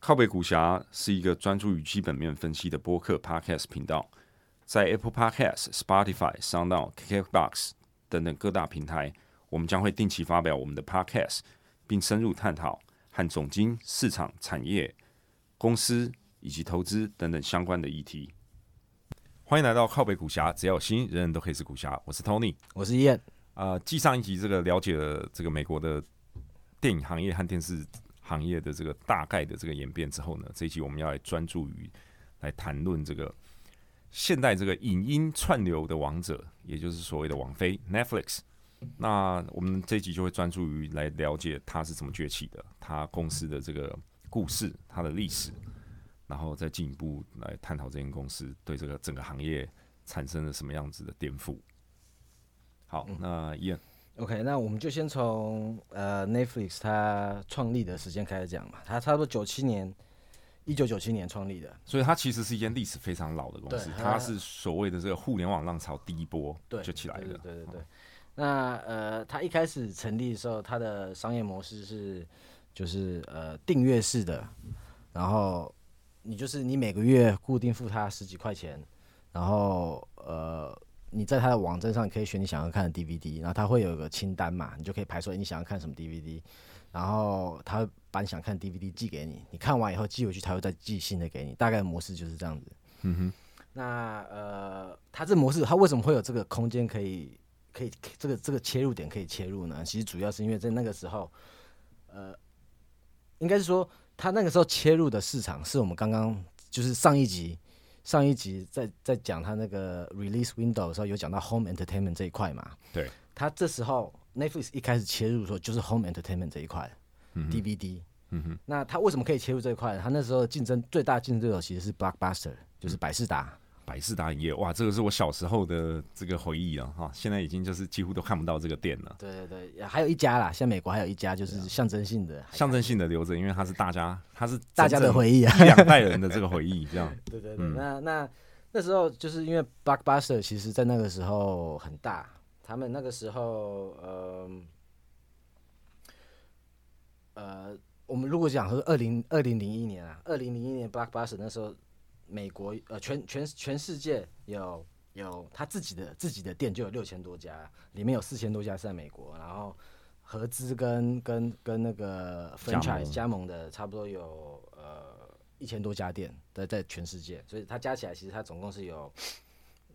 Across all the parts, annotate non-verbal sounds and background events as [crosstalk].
靠北股侠是一个专注于基本面分析的播客 Podcast 频道，在 Apple Podcast、Spotify、SoundOn、KKBox 等等各大平台，我们将会定期发表我们的 Podcast，并深入探讨和总经、市场、产业、公司以及投资等等相关的议题。欢迎来到靠北股侠，只要有心，人人都可以是股侠。我是 Tony，我是燕。啊，继上一集这个了解了这个美国的电影行业和电视。行业的这个大概的这个演变之后呢，这一期我们要来专注于来谈论这个现代这个影音串流的王者，也就是所谓的网飞 Netflix。那我们这一集就会专注于来了解它是怎么崛起的，它公司的这个故事、它的历史，然后再进一步来探讨这间公司对这个整个行业产生了什么样子的颠覆。好，那伊恩。OK，那我们就先从呃 Netflix 它创立的时间开始讲嘛。它差不多九七年，一九九七年创立的，所以它其实是一间历史非常老的公司。它是所谓的这个互联网浪潮第一波就起来的。对对对。那呃，它一开始成立的时候，它的商业模式是就是呃订阅式的，然后你就是你每个月固定付它十几块钱，然后呃。你在他的网站上可以选你想要看的 DVD，然后他会有一个清单嘛，你就可以排出你想要看什么 DVD，然后他会把你想看 DVD 寄给你，你看完以后寄回去，他会再寄新的给你，大概模式就是这样子。嗯哼。那呃，他这模式他为什么会有这个空间可以可以这个这个切入点可以切入呢？其实主要是因为在那个时候，呃，应该是说他那个时候切入的市场是我们刚刚就是上一集。上一集在在讲他那个 release window 的时候，有讲到 home entertainment 这一块嘛？对，他这时候 Netflix 一开始切入说就是 home entertainment 这一块，DVD。嗯哼，那他为什么可以切入这一块？他那时候竞争最大竞争对手其实是 Blockbuster，就是百事达。百事达营业哇，这个是我小时候的这个回忆啊哈，现在已经就是几乎都看不到这个店了。对对对，还有一家啦，像美国还有一家就是象征性的，象征性的留着，因为它是大家，它是大家的回忆啊，一两代人的这个回忆，这样。对 [laughs] 对对，那那那时候就是因为 Blockbuster 其实在那个时候很大，他们那个时候呃呃，我们如果讲说二零二零零一年啊，二零零一年 Blockbuster 那时候。美国呃，全全全世界有有他自己的自己的店就有六千多家，里面有四千多家是在美国，然后合资跟跟跟那个 franchise 加盟的差不多有呃一千多家店在在全世界，所以它加起来其实它总共是有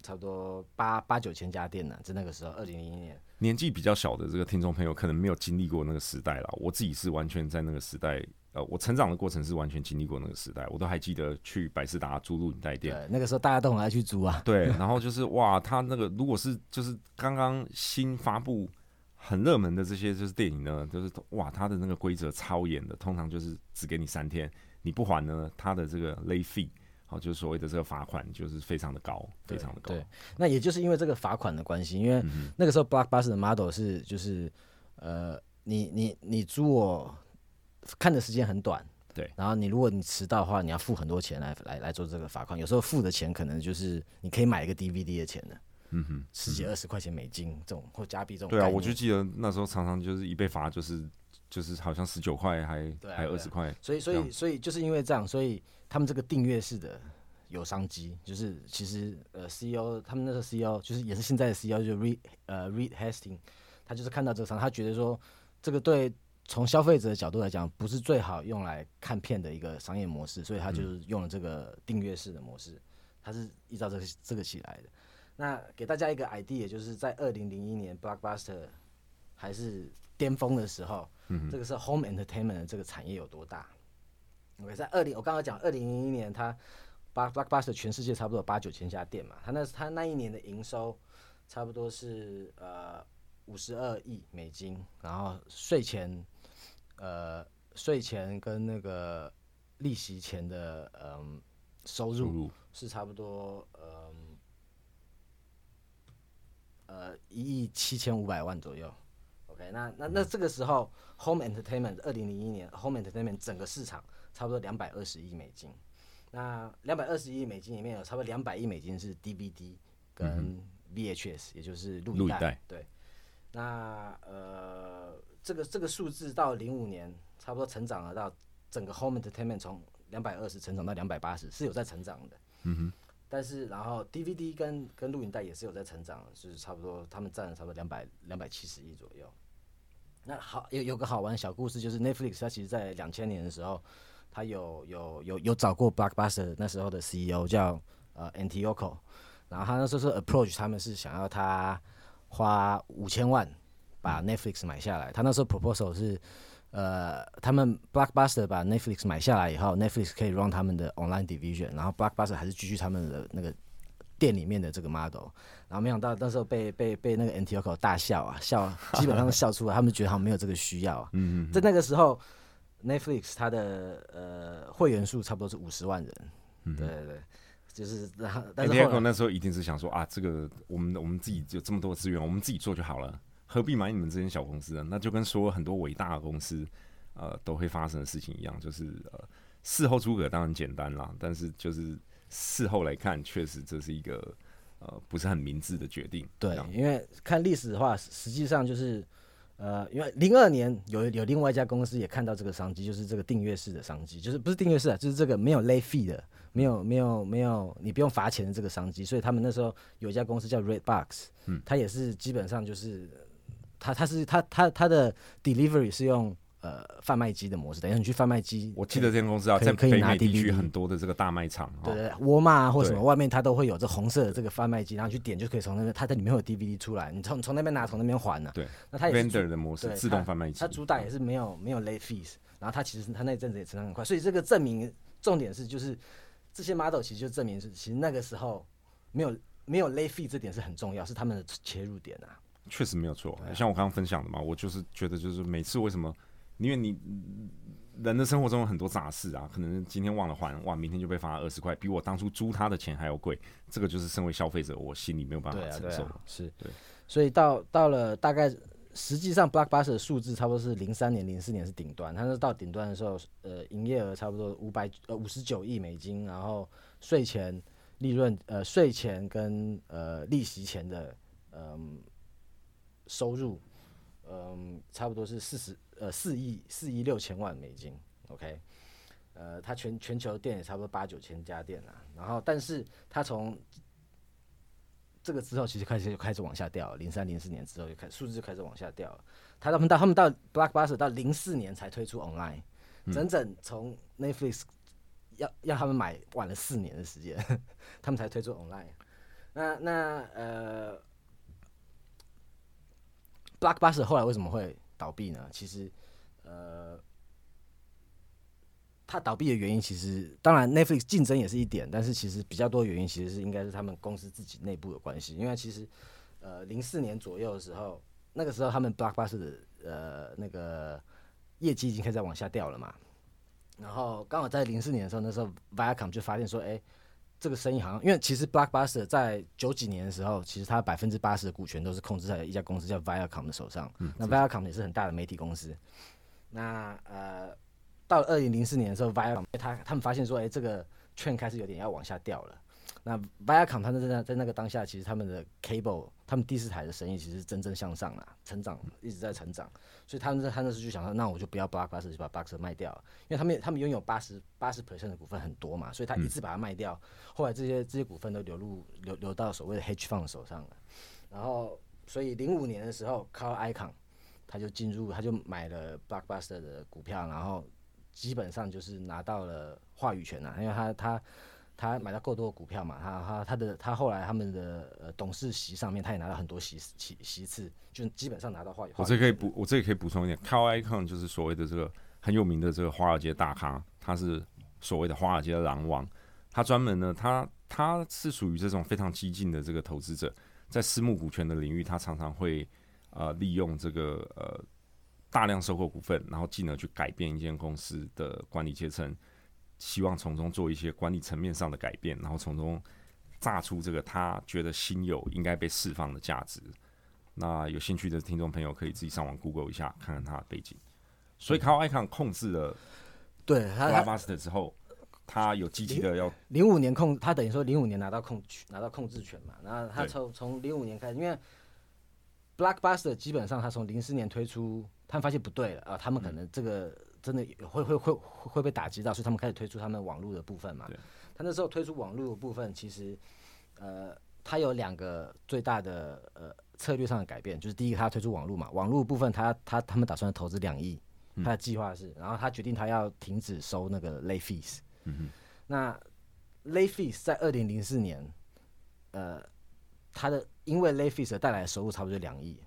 差不多八八九千家店呢，在那个时候二零零一年。年纪比较小的这个听众朋友可能没有经历过那个时代了，我自己是完全在那个时代。呃，我成长的过程是完全经历过那个时代，我都还记得去百事达租录影带店。对，那个时候大家都很爱去租啊。对，然后就是哇，他那个如果是就是刚刚新发布很热门的这些就是电影呢，就是哇，他的那个规则超严的，通常就是只给你三天，你不还呢，他的这个 late fee，好，就是所谓的这个罚款就是非常的高，非常的高。对，那也就是因为这个罚款的关系，因为那个时候 Blockbuster 的 model 是就是呃，你你你租我。看的时间很短，对。然后你如果你迟到的话，你要付很多钱来来来做这个罚款。有时候付的钱可能就是你可以买一个 DVD 的钱的，嗯哼，十几二十块钱美金这种或加币这种。对啊，我就记得那时候常常就是一被罚就是就是好像十九块还还二十块。所以所以所以就是因为这样，所以他们这个订阅式的有商机，就是其实呃 CEO 他们那时候 CEO 就是也是现在的 CEO 就 Reed 呃 Reed Hastings，他就是看到这个商，他觉得说这个对。从消费者的角度来讲，不是最好用来看片的一个商业模式，所以他就是用了这个订阅式的模式，它是依照这个这个起来的。那给大家一个 idea，就是在二零零一年 Blockbuster 还是巅峰的时候，这个是 Home Entertainment 的这个产业有多大？OK，在二零我刚刚讲二零零一年，它 Blockbuster 全世界差不多八九千家店嘛，它那它那一年的营收差不多是呃五十二亿美金，然后税前。呃，税前跟那个利息前的嗯收入是差不多嗯呃一亿七千五百万左右。OK，那那那这个时候，Home Entertainment 二零零一年 Home Entertainment 整个市场差不多两百二十亿美金。那两百二十亿美金里面有差不多两百亿美金是 DVD 跟 VHS，也就是录影带。对，那呃。这个这个数字到零五年差不多成长了到整个 home entertainment 从两百二十成长到两百八十，是有在成长的。嗯哼，但是然后 DVD 跟跟录影带也是有在成长，就是差不多他们占了差不多两百两百七十亿左右。那好，有有个好玩的小故事，就是 Netflix 它其实在两千年的时候，它有有有有找过 Blockbuster 那时候的 CEO 叫呃 Antioco，然后他那时候是 approach 他们是想要他花五千万把 Netflix 买下来，他那时候 proposal 是。呃，他们 Blockbuster 把 Netflix 买下来以后，Netflix 可以 run 他们的 online division，然后 Blockbuster 还是继续他们的那个店里面的这个 model，然后没想到那时候被被被那个 Antioco 大笑啊，笑基本上笑出来，他们觉得好像没有这个需要啊。嗯嗯，在那个时候，Netflix 它的呃会员数差不多是五十万人，对对对，就是然后但是后 Antioco 来那时候一定是想说啊，这个我们我们自己有这么多资源，我们自己做就好了，何必买你们这间小公司呢？那就跟说很多伟大的公司，呃，都会发生的事情一样，就是呃，事后诸葛当然简单啦，但是就是事后来看，确实这是一个呃不是很明智的决定。对，因为看历史的话，实际上就是，呃，因为零二年有有另外一家公司也看到这个商机，就是这个订阅式的商机，就是不是订阅式啊，就是这个没有 late fee 的，没有没有没有你不用罚钱的这个商机，所以他们那时候有一家公司叫 Redbox，嗯，它也是基本上就是，它它是它它它的 delivery 是用呃贩卖机的模式，等于你去贩卖机，我记得这间公司啊，在可以拿北美地区很多的这个大卖场，哦，对对，对沃尔玛啊或什么外面它都会有这红色的这个贩卖机，然后你去点就可以从那边，它在里面有 DVD 出来，你从从那边拿，从那边还呢、对，那它也是 vendor 的模式，自动贩卖机，它主打也是没有没有 late fees，然后它其实它那阵子也成长很快，所以这个证明重点是就是这些 model 其实就证明是其实那个时候没有没有 late fee 这点是很重要，是他们的切入点啊。确实没有错。啊像我刚刚分享的嘛，我就是觉得，就是每次为什么，因为你人的生活中有很多杂事啊，可能今天忘了还，哇，明天就被罚二十块，比我当初租他的钱还要贵。这个就是身为消费者，我心里没有办法对啊，对承受。啊，是，对，所以到到了大概实际上 Blockbuster 的数字差不多是零三年、零四年是顶端，它是到顶端的时候，呃，营业额差不多五百呃五十九亿美金，然后税前利润呃税前跟呃利息前的嗯、收入，嗯、差不多是四十呃四亿四亿六千万美金，OK。呃，它全全球店也差不多八九千家店啊，然后但是它从这个之后其实开始就开始往下掉，零三零四年之后就开数字就开始往下掉了。他他们到他们到 Blockbuster 到零四年才推出 Online，、整整从 Netflix 要要他们买晚了四年的时间，[laughs] 他们才推出 Online。那那呃，Blockbuster 后来为什么会倒闭呢？其实呃。它倒闭的原因，其实当然 Netflix 竞争也是一点，但是其实比较多原因其实是应该是他们公司自己内部有关系。因为其实呃零四年左右的时候，那个时候他们 Blockbuster 的呃那个业绩已经开始往下掉了嘛。然后刚好在零四年的时候，那时候 Viacom 就发现说，哎、这个生意好像，因为其实 Blockbuster 在九几年的时候，其实它百分之八十的股权都是控制在一家公司叫 Viacom 的手上。那 Viacom 也是很大的媒体公司。那呃，到了二零零四年的时候，Viacom 他他们发现说，哎、这个券开始有点要往下掉了。那 Viacom 他们在那在那个当下，其实他们的 cable，他们第四台的生意其实是蒸蒸向上啦，成长一直在成长，所以他们在他那时候就想说，那我就不要 Blockbuster，就把 Blockbuster 卖掉了，因为他们他们拥有八十八十 percent 的股份很多嘛，所以他一次把它卖掉，后来这些这些股份都流入流流到所谓的 hedge fund 手上了，然后所以零五年的时候，Carl Icahn 他就进入，他就买了 Blockbuster 的股票，然后基本上就是拿到了话语权了，因为他他他买到够多的股票嘛，他他他的他后来他们的呃董事席上面，他也拿到很多席席席次，就基本上拿到话语。我这可以补，我这里可以补充一点 c a l Icon 就是所谓的这个很有名的这个华尔街大咖，他是所谓的华尔街的狼王。他专门呢，他他是属于这种非常激进的这个投资者，在私募股权的领域，他常常会呃利用这个呃大量收购股份，然后进而去改变一间公司的管理阶层，希望从中做一些管理层面上的改变，然后从中榨出这个他觉得新有应该被释放的价值。那有兴趣的听众朋友可以自己上网 Google 一下，看看他的背景。所以 Carl Icahn 控制了对他他 Blockbuster 之后，他有积极的要零五年控，他等于说零五年拿到控拿到控制权嘛，然后他从从零五年开始，因为 Blockbuster 基本上他从零四年推出，他们发现不对了啊，他们可能这个、真的会会会会被打击到，所以他们开始推出他们网络的部分嘛对。他那时候推出网络的部分，其实呃，他有两个最大的呃策略上的改变，就是第一个他推出网络嘛，网络部分他他他们打算投资两亿，他的计划是，然后他决定他要停止收那个 late fees。嗯那 late fees 在二零零四年，呃，他的因为 late fees 而带来的收入差不多两亿，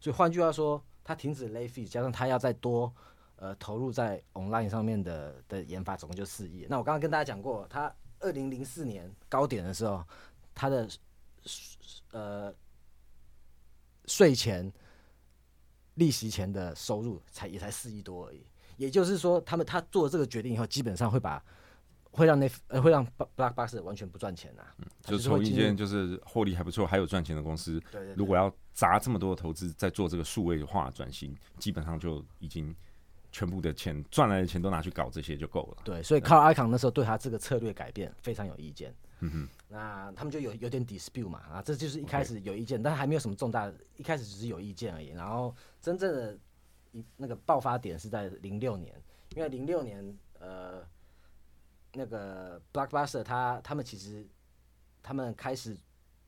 所以换句话说，他停止 late fees，加上他要再多呃投入在 online 上面的的研发，总共就四亿。那我刚刚跟大家讲过，他二零零四年高点的时候，他的呃税前、利息前的收入才也才四亿多而已。也就是说，他们他做了这个决定以后，基本上会把会让那呃会让 Blockbuster 完全不赚钱啊，嗯就是从一会进入间就是获利还不错，还有赚钱的公司，如果要砸这么多的投资在做这个数位化转型，基本上就已经全部的钱赚来的钱都拿去搞这些就够了。对，所以 Carl Icahn 那时候对他这个策略改变非常有意见。嗯哼，那他们就有有点 dispute 嘛，啊，这就是一开始有意见，但还没有什么重大的，一开始只是有意见而已。然后真正的一那个爆发点是在零六年，因为零六年呃那个 Blockbuster 他他们其实他们开始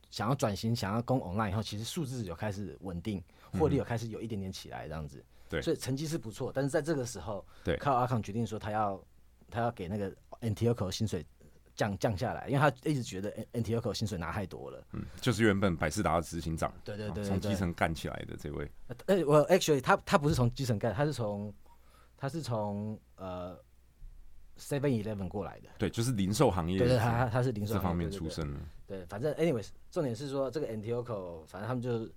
想要转型，想要攻 online 以后，其实数字有开始稳定，获利有开始有一点点起来这样子。对所以成绩是不错，但是在这个时候，对靠阿康决定说他要他要给那个 Antioco 薪水降降下来，因为他一直觉得 Antioco 薪水拿太多了。嗯，就是原本百事达的执行长，对对对从基层干起来的这位，呃，呃我 actually 他他不是从基层干，他是从他是从呃 Seven Eleven 过来的。对，就是零售行业对对，他他他是零售这方面出身的。对，反正 anyways，重点是说这个 Antioco，反正他们就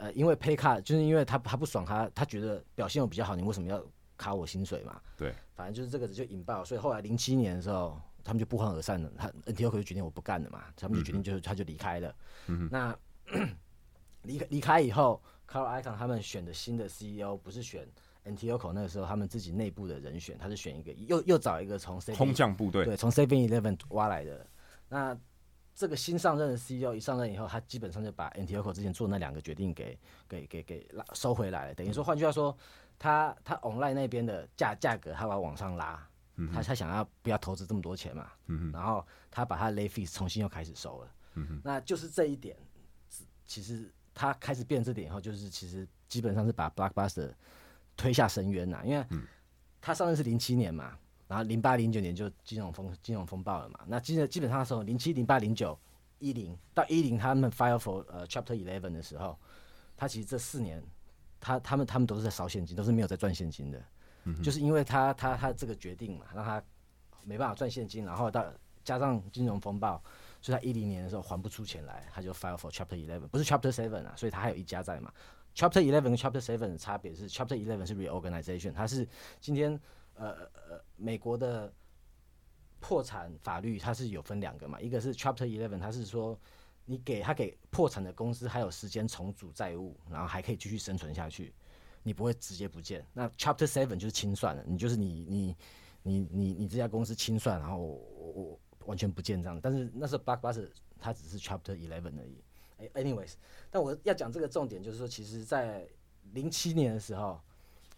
呃，因为 pay cut，就是因为他他不爽他，他觉得表现我比较好，你为什么要卡我薪水嘛？对，反正就是这个就引爆，所以后来零七年的时候，他们就不欢而散了。他 Antioco 就决定我不干了嘛，他们就决定就是他就离开了。那离开离开以后，Carl Icahn 他们选的新的 CEO 不是选 Antioco 那个时候他们自己内部的人选，他是选一个又又找一个从空降部队，对，从 Seven Eleven 挖来的。那这个新上任的 CEO 一上任以后，他基本上就把 Antioco 之前做那两个决定给给给给拉收回来了。等于说，换句话说，他他 online 那边的价价格他把往上拉，他他想要不要投资这么多钱嘛，然后他把他 lay fees 重新又开始收了。那就是这一点，其实他开始变这点以后，就是其实基本上是把 Blockbuster 推下深渊呐，因为他上任是零七年嘛，然后零八零九年就金融风金融风暴了嘛。那基基本上的时候，零七零八零九一零到一零，他们 file for 呃 Chapter Eleven 的时候，他其实这四年，他他们他们都是在烧现金，都是没有在赚现金的，嗯就是因为他他他这个决定嘛，让他没办法赚现金，然后到加上金融风暴，所以他一零年的时候还不出钱来，他就 file for Chapter Eleven，不是 Chapter Seven 啊，所以他还有一家在嘛。Chapter Eleven 跟 Chapter Seven 的差别是，Chapter Eleven 是 reorganization，它是今天呃呃美国的破产法律它是有分两个嘛，一个是 Chapter Eleven，它是说你给他给破产的公司还有时间重组债务，然后还可以继续生存下去，你不会直接不见。那 Chapter Seven 就是清算了，你就是你你你你你这家公司清算，然后我我我完全不见这样。但是那时候 Blockbuster 它只是 Chapter Eleven 而已。哎，anyways，但我要讲这个重点就是说，其实，在零七年的时候，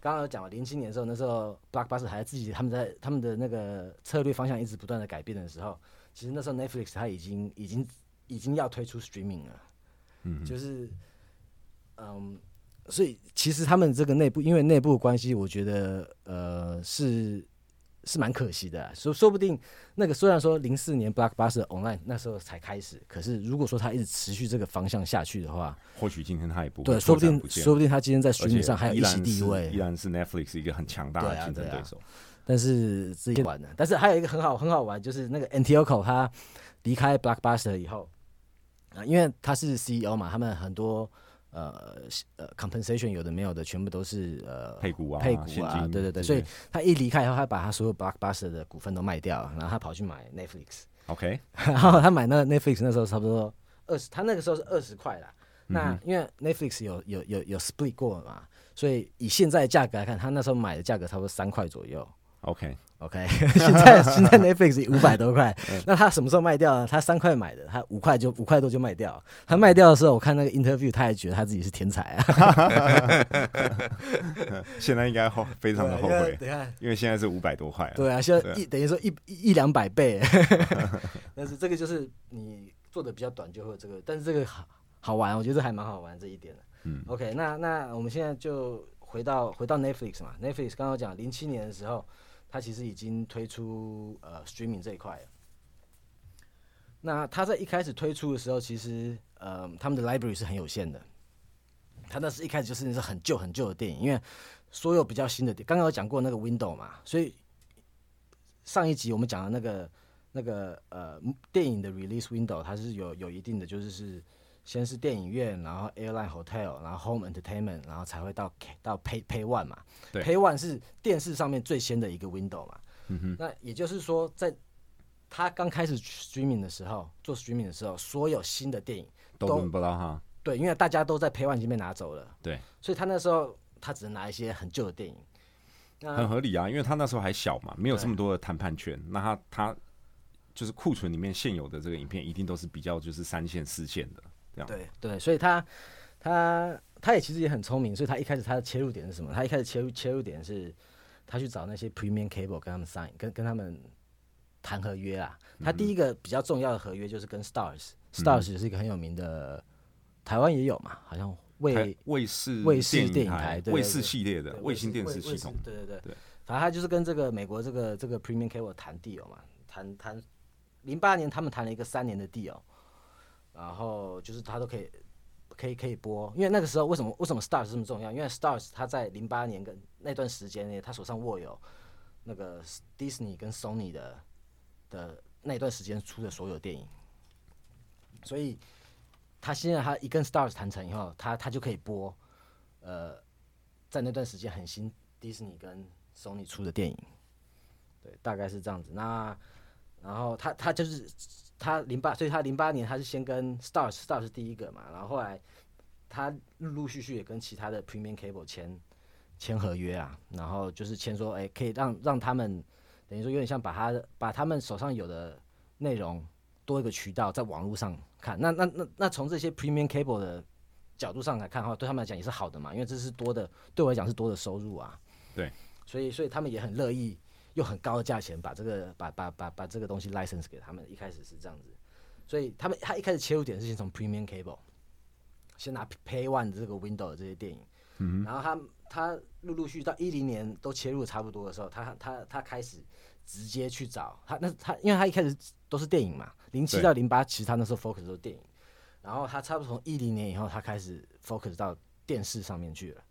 刚刚有讲了，零七年的时候，那时候 Blockbuster 还自己他们在他们的那个策略方向一直不断的改变的时候，其实那时候 Netflix 它已经已经已经要推出 streaming 了，嗯，就是嗯，所以其实他们这个内部因为内部的关系，我觉得呃是是蛮可惜的啊，说说不定那个虽然说零四年 Blockbuster Online 那时候才开始，可是如果说它一直持续这个方向下去的话，或许今天他也不会对，说不定说不定他今天在而 streaming 且上还有一席地位依，然是 Netflix 一个很强大的竞争啊对手。但是自己玩的。但是还有一个很好很好玩，就是那个 Antioco 他离开 Blockbuster 以后啊，因为他是 CEO 嘛，他们很多呃呃 compensation 有的没有的，全部都是呃配股啊配股啊，对对对，所以他一离开以后，他把他所有 Blockbuster 的股份都卖掉，然后他跑去买 Netflix。OK，然后他买那个 Netflix 那时候差不多二十，他那个时候是二十块啦。嗯那因为 Netflix 有有有有 split 过嘛，所以以现在的价格来看，他那时候买的价格差不多三块左右。OK，OK，[laughs] 现在现在 [laughs] Netflix 五百多块，那他什么时候卖掉呢？他三块买的，他五块就五块多就卖掉。他卖掉的时候，我看那个 interview，他还觉得他自己是天才啊。[laughs] 现在应该后非常的后悔，等下，因为现在是五百多块。对啊，现在一等于说一一两百倍。但是这个就是你做的比较短就会这个，但是这个好好玩，我觉得还蛮好玩这一点的。嗯，OK，那那我们现在就回到回到 Netflix 嘛，Netflix 刚刚讲零七年的时候。它其实已经推出呃 streaming 这一块了。那它在一开始推出的时候，其实呃他们的 library 是很有限的。它那是一开始就是那是很旧很旧的电影，因为所有比较新的，刚刚有讲过那个 window 嘛，所以上一集我们讲的那个那个呃电影的 release window，它是有有一定的就是是。先是电影院，然后 airline hotel，然后 home entertainment，然后才会到到 pay pay one 嘛。对，pay one 是电视上面最先的一个 window 嘛。嗯哼。那也就是说，在他刚开始 streaming 的时候，做 streaming 的时候，所有新的电影都轮不到哈。对，因为大家都在 pay one 已经被拿走了。对。所以他那时候他只能拿一些很旧的电影。很合理啊，因为他那时候还小嘛，没有这么多的谈判权。那他他就是库存里面现有的这个影片，一定都是比较就是三线四线的。对对，所以他他他也其实也很聪明，所以他一开始他的切入点是什么？他一开始切入切入点是，他去找那些 premium cable 跟他们 sign，跟跟他们谈合约啊。他第一个比较重要的合约就是跟 Stars，Stars 是一个很有名的，台湾也有嘛，好像卫卫视卫视电影台卫视系列的卫星电视系统。对对对对，反正他就是跟这个美国这个这个 premium cable 谈 deal 嘛，谈谈零八年他们谈了一个三年的 deal。然后就是他都可以，可以可以播，因为那个时候为什么为什么 Stars 这么重要？因为 Stars 他在零八年跟那段时间内，他手上握有那个 Disney 跟 Sony 的的那段时间出的所有电影，所以他现在他一跟 Stars 谈成以后，他他就可以播，呃，在那段时间很新 Disney 跟 Sony 出的电影，对，大概是这样子。那然后他他就是。他零八，所以他零八年他是先跟 Stars，Stars 是第一个嘛，然后后来他陆陆续续也跟其他的 Premium Cable 签签合约啊，然后就是签说，哎，可以让让他们等于说有点像把他把他们手上有的内容多一个渠道在网络上看，那那那那从这些 Premium Cable 的角度上来看的话，对他们来讲也是好的嘛，因为这是多的，对我来讲是多的收入啊。对，所以所以他们也很乐意。用很高的价钱把这个把把把把这个东西 license 给他们，一开始是这样子，所以他们他一开始切入点是先从 premium cable，先拿 pay one 的这个 window 的这些电影，嗯，然后他他陆陆续到一零年都切入差不多的时候，他他他开始直接去找他那他因为他一开始都是电影嘛，零七到零八其实他那时候 focus 都是电影，然后他差不多从一零年以后他开始 focus 到电视上面去了，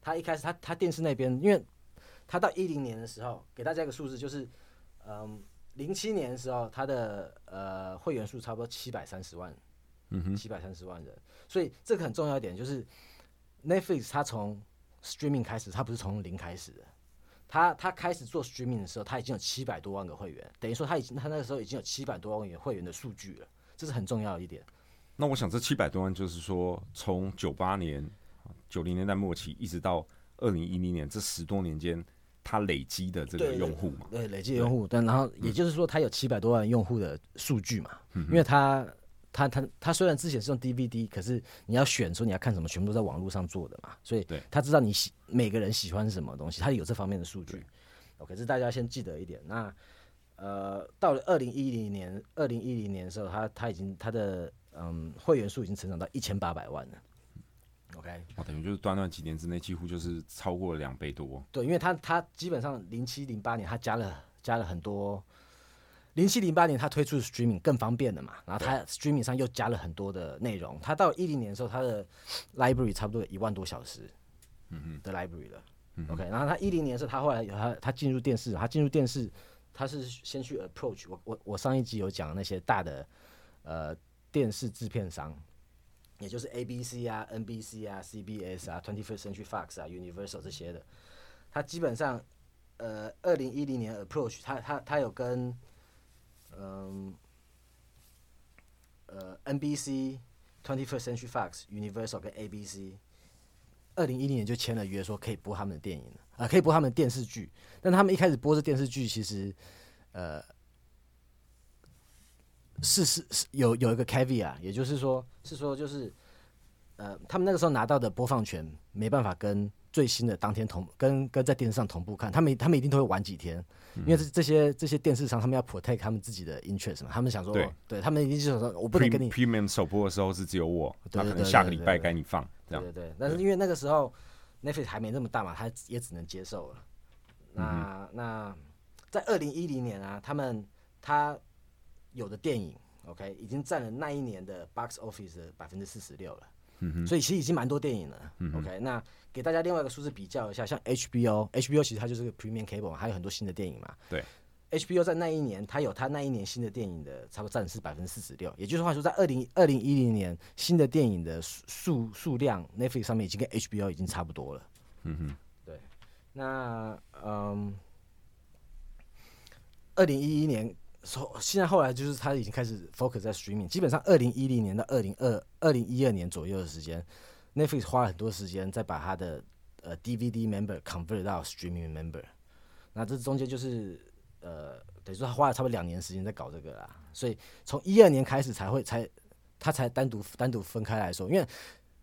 他一开始他他电视那边因为。他到一零年的时候，给大家一个数字，就是，嗯，零七年的时候，他的呃会员数差不多七百三十万，嗯哼，七百三十万人。所以这个很重要一点就是 Netflix 它从 streaming 开始，它不是从零开始的，他他开始做 streaming 的时候，他已经有七百多万个会员，等于说他已经他那个时候已经有七百多万个会员的数据了，这是很重要的一点。那我想这七百多万就是说，从九八年九零年代末期一直到二零一零年这十多年间。他累积的这个用户嘛，对，累积用户，但然后也就是说，他有七百多万用户的数据嘛，因为他他他他虽然之前是用 DVD，可是你要选说你要看什么，全部都在网络上做的嘛，所以他知道你喜每个人喜欢什么东西，他有这方面的数据。OK，这大家先记得一点。那呃，到了二零一零年，二零一零年的时候，他他已经他的嗯会员数已经成长到一千八百万了。OK，哦，等于就是短短几年之内，几乎就是超过了两倍多。对，因为他他基本上零七零八年他加了加了很多，零七零八年他推出 streaming 更方便的嘛，然后他 streaming 上又加了很多的内容。他到一零年的时候，他的 library 差不多有一万多小时，嗯嗯的 library 了。OK，然后他一零年是他后来有他他进入电视，他进入电视，他是先去 approach 我我我上一集有讲那些大的呃电视制片商。也就是 A B C 啊，N B C 啊，C B S 啊，Twenty First Century Fox 啊，Universal 这些的，它基本上，呃，二零一零年 Approach，它它它有跟，嗯，呃，N B C，Twenty First Century Fox，Universal 跟 A B C，二零一零年就签了约，说可以播他们的电影啊、可以播他们的电视剧。但他们一开始播这电视剧，其实呃是是是有有一个 caveat，也就是说是说就是呃他们那个时候拿到的播放权没办法跟最新的当天同跟跟在电视上同步看，他们他们一定都会晚几天，因为这这些这些电视商他们要 protect 他们自己的 interest 嘛，他们想说对他们一定就想说我不能跟你 Premium 首播的时候是只有我，对对他可能下个礼拜该你放这样对。对对，但是因为那个时候 Netflix 还没那么大嘛，他也只能接受了。那、嗯那在二零一零年啊，他们他有的电影，OK，已经占了那一年的 box office 的百分之四十六了。所以其实已经蛮多电影了。嗯 OK，那给大家另外一个数字比较一下，像 HBO，HBO 其实它就是个 Premium Cable，嘛还有很多新的电影嘛。对。HBO 在那一年，它有它那一年新的电影的差不多占是百分之四十六，也就是话说，在二零二零一零年新的电影的数数数量，Netflix 上面已经跟 HBO 已经差不多了。嗯哼，对那嗯，二零一一年后，现在后来就是他已经开始 focus 在 streaming，基本上二零一零年到二零二二零一二年左右的时间，Netflix 花了很多时间在把它的呃 DVD member convert 到 streaming member，那这中间就是呃等于说他花了差不多两年时间在搞这个啦，所以从一二年开始才会才他才单独单独分开来说，因为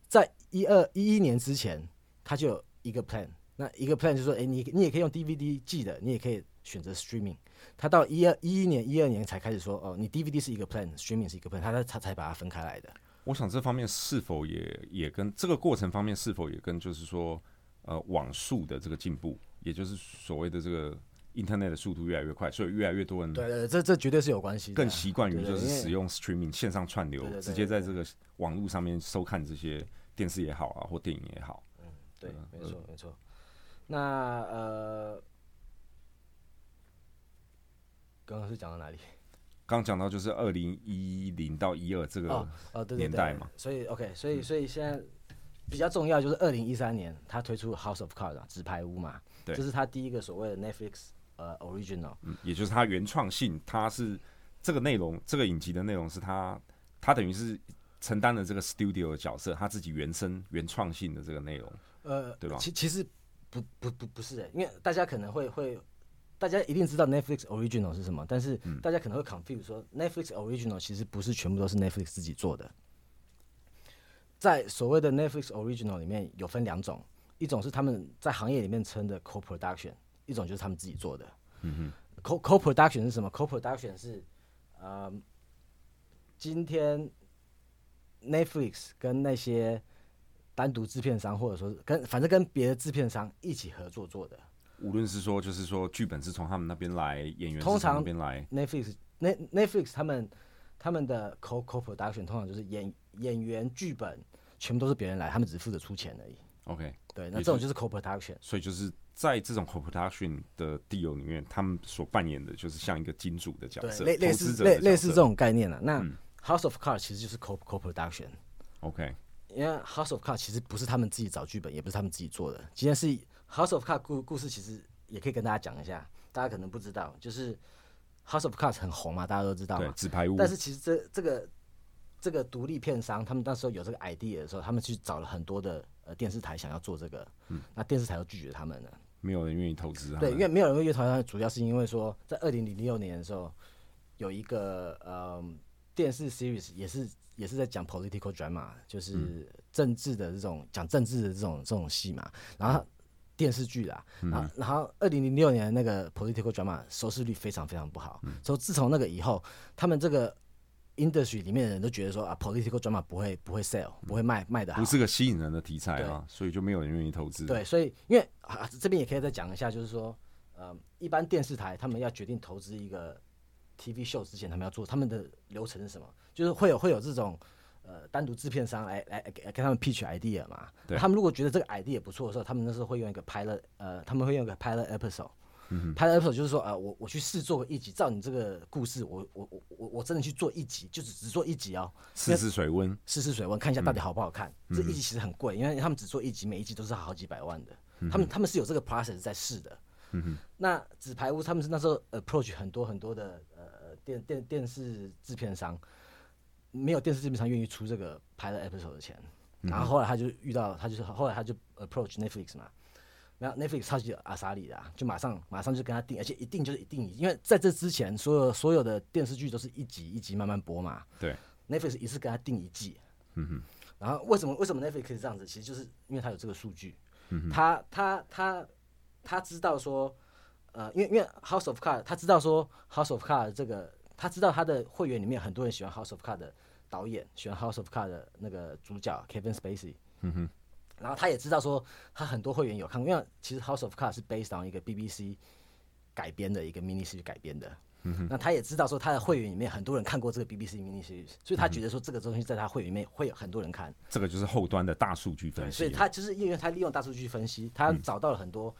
在一二一一年之前，他就有一个 plan，那一个 plan 就说，哎、你你也可以用 DVD 寄的，你也可以选择 streaming。他到一二一一年、一二年才开始说，哦，你 DVD 是一个 plan，streaming 是一个 plan，他才他才把它分开来的。我想这方面是否也也跟这个过程方面是否也跟就是说呃网速的这个进步，也就是所谓的这个 Internet 的速度越来越快，所以越来越多人对对对，这这绝对是有关系的。更习惯于就是使用 streaming 线上串流直接在这个网络上面收看这些电视也好啊，或电影也好。嗯对，没嗯错没错。那呃，刚刚是讲到哪里？刚讲到就是二零一零到一二这个，哦哦，年代嘛所以 OK，所以所以现在比较重要就是二零一三年他推出 House of Cards 啊，纸牌屋嘛，对这是他第一个所谓的 Netflix 呃 original。嗯，也就是他原创性，他是这个内容，这个影集的内容是他他等于是承担了这个 studio 的角色，他自己原生原创性的这个内容。呃，对吧其其实不不不不是、欸，因为大家可能会会，大家一定知道 Netflix original 是什么，但是嗯大家可能会 confuse 说 Netflix original 其实不是全部都是 Netflix 自己做的。在所谓的 Netflix original 里面有分两种，一种是他们在行业里面称的 co-production，一种就是他们自己做的。嗯哼 co co-production 是什么？co-production 是，呃，今天 Netflix 跟那些单独制片商，或者说是跟反正跟别的制片商一起合作做的。哼，无论是说就是说剧本是从他们那边来，演员通常那边来，Netflix Net Netflix 他们他们的 co co production 通常就是演演员、剧本全部都是别人来，他们只是负责出钱而已。OK，对，那也这种就是 co production。所以就是在这种 co-production 的 deal 里面，他们所扮演的就是像一个金主的角，色，类类似类类似这种概念了、那、嗯 House of Cards 其实就是 co co production。OK，因为 House of Cards 其实不是他们自己找剧本，也不是他们自己做的。今天是 House of Cards 故故事，其实也可以跟大家讲一下，大家可能不知道，就是 House of Cards 很红嘛，大家都知道对，嘛。纸牌屋，但是其实这这个这个独立片商，他们那时候有这个 idea 的时候，他们去找了很多的呃电视台想要做这个，嗯。那电视台都拒绝他们了。没有人愿意投资啊对，因为没有人会乐团，它主要是因为说，在二零零六年的时候，有一个呃电视 series 也是也是在讲 political drama，就是政治的这种讲政治的这种这种戏嘛，然后电视剧啦，然后然后二零零六年那个 political drama 收视率非常非常不好，所以自从那个以后，他们这个 industry 里面的人都觉得说啊 political drama 不会不会 sell 不会卖卖的好。不，是个吸引人的题材啊，所以就没有人愿意投资。对，所以因为啊，这边也可以再讲一下，就是说，呃，一般电视台他们要决定投资一个 TV show 之前，他们要做他们的流程是什么？就是会有会有这种呃单独制片商来来给给他们 pitch idea 嘛。对他们如果觉得这个 idea 不错的时候，他们那时候会用一个 pilot 呃，他们会用一个 pilot episode。嗯 pilot episode 就是说，呃，我我去试做个一集，照你这个故事，我我我我我真的去做一集，就只只做一集哦。试试水温，试试水温，看一下到底好不好看。嗯这一集其实很贵，因为他们只做一集，每一集都是好几百万的。他们他们是有这个 process 在试的。嗯那纸牌屋他们是那时候 approach 很多很多的呃电电电视制片商，没有电视制片商愿意出这个 pilot episode 的钱。然后后来他就遇到，他就是后来他就 approach Netflix 嘛。然后 Netflix 超级阿萨里的、啊，就马上马上就跟他定，而且一定就是一定，因为在这之前，所有所有的电视剧都是一集一集慢慢播嘛。对，Netflix 一次跟他定一季。嗯哼，然后为什么为什么 Netflix 可以这样子？其实就是因为他有这个数据，嗯他他他他知道说，呃，因为因为 House of Cards，他知道说 House of Cards 这个，他知道他的会员里面很多人喜欢 House of Cards 的导演，选 House of Cards 的那个主角 Kevin Spacey，嗯哼，然后他也知道说他很多会员有看过，因为其实 House of Cards 是 based on 一个 BBC 改编的一个 mini series 改编的。嗯哼那他也知道说他的会员里面很多人看过这个 BBC mini series，所以他觉得说这个东西在他会员里面会有很多人看。这个就是后端的大数据分析。所以他就是因为他利用大数据分析，他找到了很多。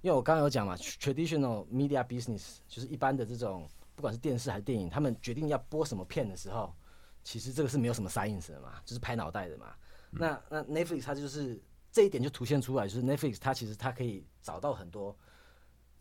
因为我刚刚有讲嘛，traditional media business 就是一般的这种，不管是电视还是电影，他们决定要播什么片的时候，其实这个是没有什么 science 的嘛，就是拍脑袋的嘛。那那 Netflix 它就是这一点就凸显出来，就是 Netflix 它其实它可以找到很多。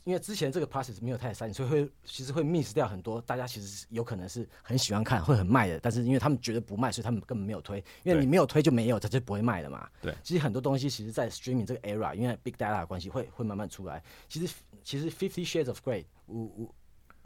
因为之前这个 process 没有太 science，，所以会其实会 miss 掉很多大家其实有可能是很喜欢看会很卖的，但是因为他们觉得不卖，所以他们根本没有推。因为你没有推就没有，它就不会卖了嘛。对其实很多东西其实，在 streaming 这个 era，因为 big data 的关系，会会慢慢出来。其实其实 Fifty Shades of Grey 五五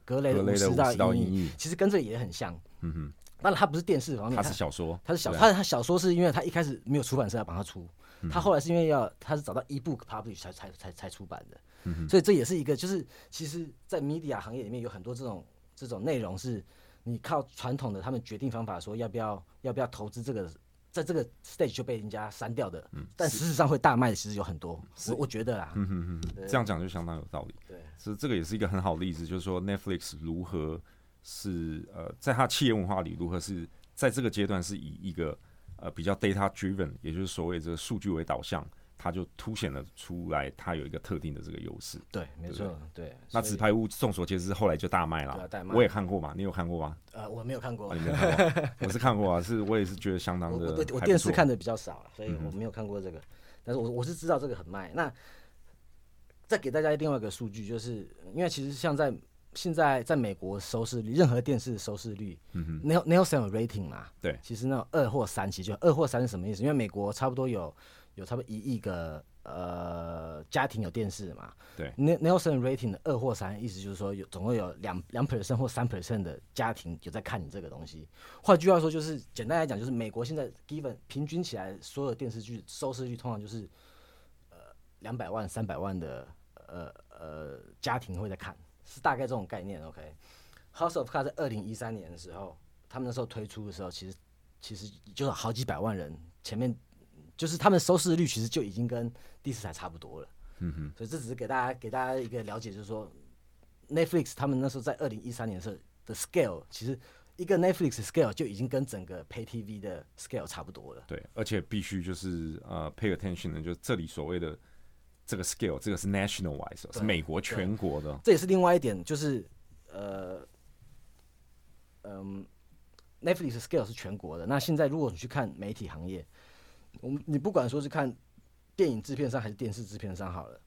格雷的格雷的十50道阴阴影其实跟这个也很像。嗯哼，当然它不是电视方面，它是小说，它是小，对啊他他小说是因为它一开始没有出版社要帮他出，嗯。他后来是因为要它是找到 ebook publish 才才才才出版的，嗯所以这也是一个就是其实，在 media 行业里面有很多这种这种内容是你靠传统的他们决定方法说要不要要不要投资这个，在这个 stage 就被人家删掉的，但事实上会大卖的其实有很多，我我觉得啦，嗯哼哼哼，这样讲就相当有道理。对。所以这个也是一个很好的例子，就是说 Netflix 如何是呃，在他企业文化里如何是在这个阶段是以一个呃比较 data driven，也就是所谓这个数据为导向，它就凸显了出来，它有一个特定的这个优势。对，没错，对。那纸牌屋众所皆知，后来就大卖了啊大卖我也看过嘛，你有看过吗？呃我没有看过啊，你，没有看过？我是看过啊，[laughs] 是我也是觉得相当我的我电视看的比较少，所以嗯我没有看过这个，但是我我是知道这个很卖。那再给大家另外一个数据，就是因为其实像在现在在美国收视率，任何电视收视率，嗯哼，Nel Nelson 有 rating 嘛？对其实那种二或三，其实就二或三是什么意思？因为美国差不多有有差不多一亿个呃家庭有电视嘛，对，Nel Nelson rating 的二或三，意思就是说有总共有两两 percent 或三 percent 的家庭有在看你这个东西。换句话说，就是简单来讲，就是美国现在 given 平均起来，所有电视剧收视率通常就是呃两百万、三百万的呃呃家庭会在看，是大概这种概念。OK，House of Cards 在二零一三年的时候，他们那时候推出的时候，其实其实就是好几百万人，前面就是他们收视率其实就已经跟第四台差不多了。嗯哼，所以这只是给大家给大家一个了解，就是说 Netflix 他们那时候在二零一三年的时候的 scale，其实一个 Netflix scale 就已经跟整个 Pay TV 的 scale 差不多了。对，而且必须就是呃 pay attention 的，就这里所谓的这个 scale，这个是 national wise，哦是美国全国的。这也是另外一点，就是呃，嗯，Netflix scale 是全国的。那现在如果你去看媒体行业，我们你不管说是看电影制片商还是电视制片商好了，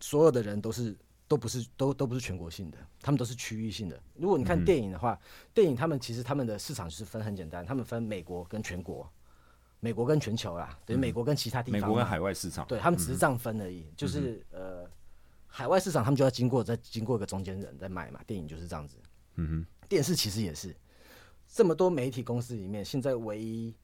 所有的人都是都不是都都不是全国性的，他们都是区域性的。如果你看电影的话，电影他们其实他们的市场就是分很简单，他们分美国跟全国，美国跟全球啦，等于美国跟其他地方嘛，美国跟海外市场，对他们只是这样分而已，就是呃，海外市场他们就要经过再经过一个中间人在卖嘛，电影就是这样子，嗯哼，电视其实也是，这么多媒体公司里面，现在唯一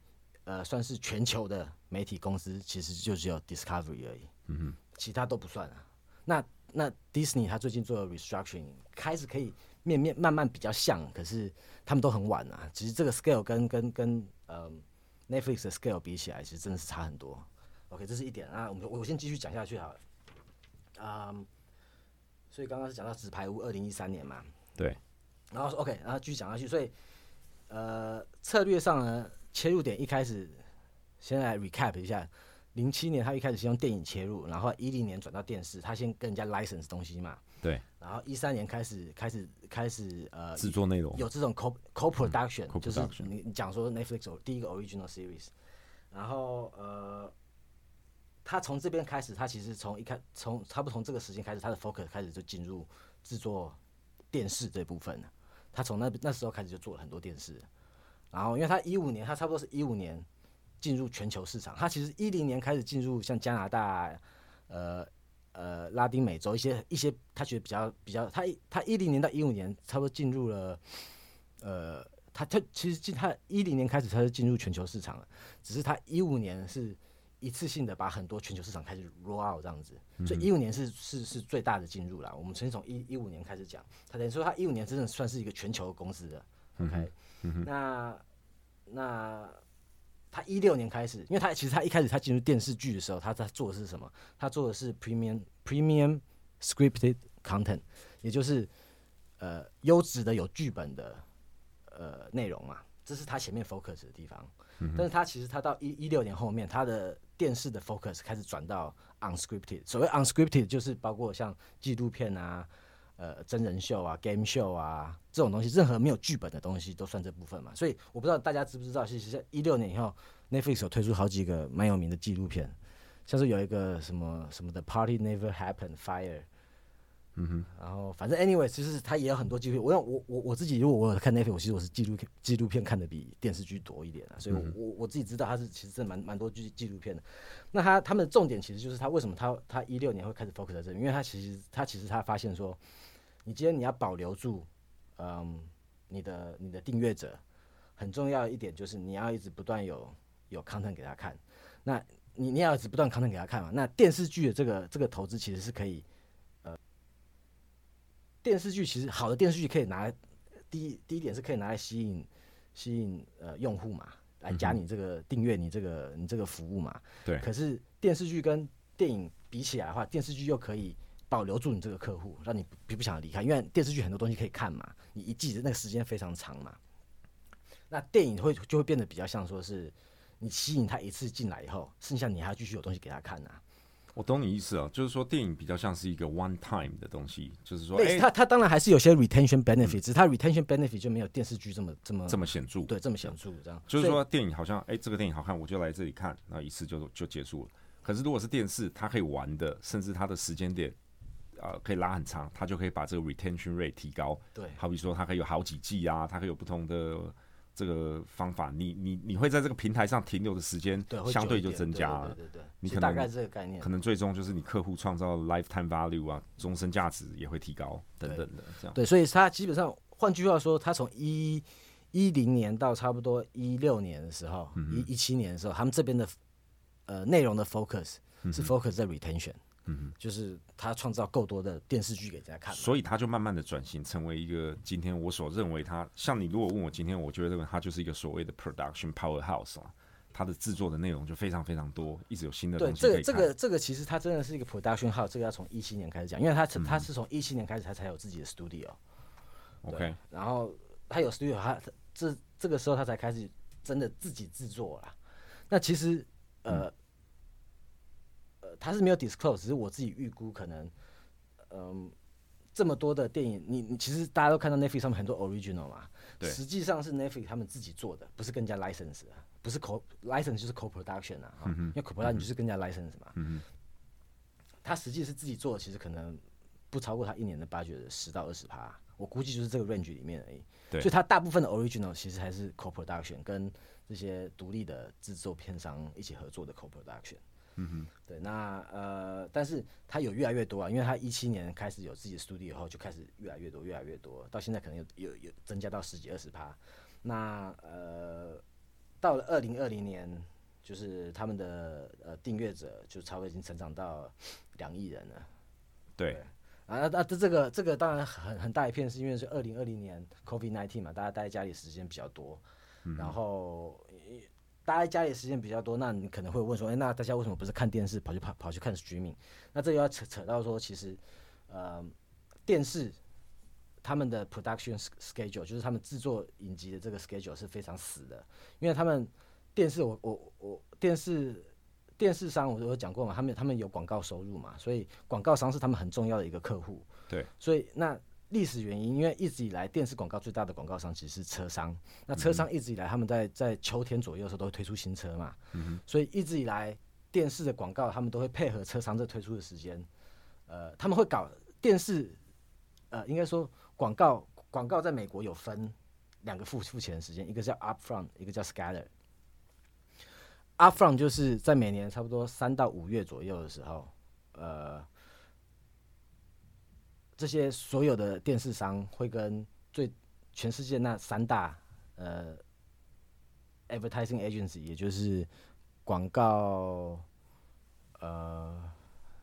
呃算是全球的媒体公司，其实就只有 Discovery 而已，嗯哼，其他都不算啊。那那 Disney 它最近做了 restructuring，开始可以面面慢慢比较像，可是他们都很晚啊。其实这个 scale 跟跟跟呃 Netflix 的 scale 比起来，其实真的是差很多。OK，这是一点啊。我们我先继续讲下去好了。啊、所以刚刚是讲到纸牌屋二零一三年嘛，对，然后说 OK，然后继续讲下去。所以呃，策略上呢，切入点一开始先来 recap 一下。零七年他一开始先用电影切入，然后一零年转到电视，他先跟人家 license 东西嘛，对，然后一三年开始开始开始呃制作内容，有这种 co co production，、co-production 就是你你讲说 Netflix 有第一个 original series，然后呃，他从这边开始，他其实从一开从差不多从这个时间开始，他的 focus 开始就进入制作电视这部分了。他从那那时候开始就做了很多电视，然后因为他一五年，他差不多是一五年进入全球市场，他其实一零年开始进入像加拿大、呃呃拉丁美洲一些一些他觉得比较比较，他他一零年到一五年差不多进入了，呃，他他其实进他一零年开始他就进入全球市场了，只是他一五年是一次性的把很多全球市场开始 roll out 这样子，所以一五年是是是最大的进入了。我们先从一一五年开始讲，他等于说他一五年真的算是一个全球公司的，OK，那那。他一六年开始，因为他其实他一开始他进入电视剧的时候，他在做的是什么？他做的是 premium premium scripted content，也就是呃优质的有剧本的呃内容嘛，这是他前面 focus 的地方。但是他其实他到一一六年后面，他的电视的 focus 开始转到 unscripted。所谓 unscripted 就是包括像纪录片啊。呃，真人秀啊，game show 啊，这种东西，任何没有剧本的东西都算这部分嘛。所以我不知道大家知不知道，其实一六年以后，Netflix 有推出好几个蛮有名的纪录片，像是有一个什么什么的 Party Never Happened Fire，嗯哼，然后反正 anyway，其实它也有很多纪录片。我我我我自己如果我有看 Netflix，我其实我是纪录片纪录片看的比电视剧多一点啊，所以我我我自己知道它是其实真的蛮蛮多剧纪录片的。那他他们的重点其实就是他为什么他他一六年会开始 focus 在这里，因为他其实他其实他发现说。你今天你要保留住，嗯，你的你的订阅者，很重要一点就是你要一直不断有有 content 给他看，那你你要一直不断 content 给他看嘛？那电视剧的这个这个投资其实是可以，呃，电视剧其实好的电视剧可以拿第一第一点是可以拿来吸引吸引呃用户嘛，来加你这个订阅你这个你这个服务嘛。对。可是电视剧跟电影比起来的话，电视剧又可以。保留住你这个客户，让你不不想离开，因为电视剧很多东西可以看嘛，你一季的那个时间非常长嘛。那电影会就会变得比较像说是，你吸引他一次进来以后，剩下你还要继续有东西给他看啊。我懂你意思啊，就是说电影比较像是一个 one time 的东西，就是说，哎，它它当然还是有些 retention benefit，只是它 retention benefit 就没有电视剧这么这么这么显著，对，这么显著这样。就是说电影好像，哎，这个电影好看，我就来这里看，那一次就就结束了。可是如果是电视，它可以玩的，甚至它的时间点。呃，可以拉很长，它就可以把这个 retention rate 提高。对，好比说它可以有好几季啊，它可以有不同的这个方法。你你你会在这个平台上停留的时间，相对就增加了。对对对，你可能大概这个概念，可能最终就是你客户创造 lifetime value 啊，终身价值也会提高等等的这样。对，所以它基本上，换句话说，它从一一零年到差不多一六年的时候，一一七年的时候，他们这边的呃内容的 focus 是 focus 在 retention。嗯，就是他创造够多的电视剧给大家看，所以他就慢慢的转型成为一个今天我所认为他像你如果问我今天，我就认为他就是一个所谓的 production powerhouse 啊，他的制作的内容就非常非常多，一直有新的东西对，这个这个这个其实他真的是一个 production house，这个要从一七年开始讲，因为他他是从一七年开始他才有自己的 studio。OK，然后他有 studio，他这这个时候他才开始真的自己制作了。那其实呃。他是没有 disclose，只是我自己预估可能，嗯，这么多的电影，你你其实大家都看到 Netflix 上面很多 original 嘛，对，实际上是 Netflix 他们自己做的，不是更加 license，不是 co license 就是 co production 啊，因为 co production 就是更加 license 嘛，嗯他实际是自己做的，其实可能不超过他一年的 budget 的十到二十趴，我估计就是这个 range 里面而已，对，所以他大部分的 original 其实还是 co production，跟这些独立的制作片商一起合作的 co production。嗯哼，对，那呃，但是他有越来越多啊，因为他一七年开始有自己的 studio 以后，就开始越来越多，越来越多，到现在可能有有有增加到十几二十趴。那呃，到了二零二零年，就是他们的呃订阅者就差不多已经成长到两亿人了。对，啊那这这个这个当然很很大一片，是因为是二零二零年 COVID nineteen 嘛，大家待在家里时间比较多，然后。大家家里时间比较多，那你可能会问说，哎，那大家为什么不是看电视，跑去跑跑去看 streaming？那这又要扯扯到说，其实，呃，电视他们的 production schedule，就是他们制作影集的这个 schedule 是非常死的，因为他们电视，我我我电视电视商我有讲过嘛，他们他们有广告收入嘛，所以广告商是他们很重要的一个客户。对，所以那。历史原因，因为一直以来电视广告最大的广告商其实是车商。那车商一直以来，他们在在秋天左右的时候都会推出新车嘛。所以一直以来电视的广告，他们都会配合车商这推出的时间。呃，他们会搞电视，呃，应该说广告广告在美国有分两个付付钱的时间，一个叫 upfront，一个叫 scatter。upfront 就是在每年差不多三到五月左右的时候，呃。这些所有的电视商会跟最全世界那三大呃 advertising agency，也就是广告呃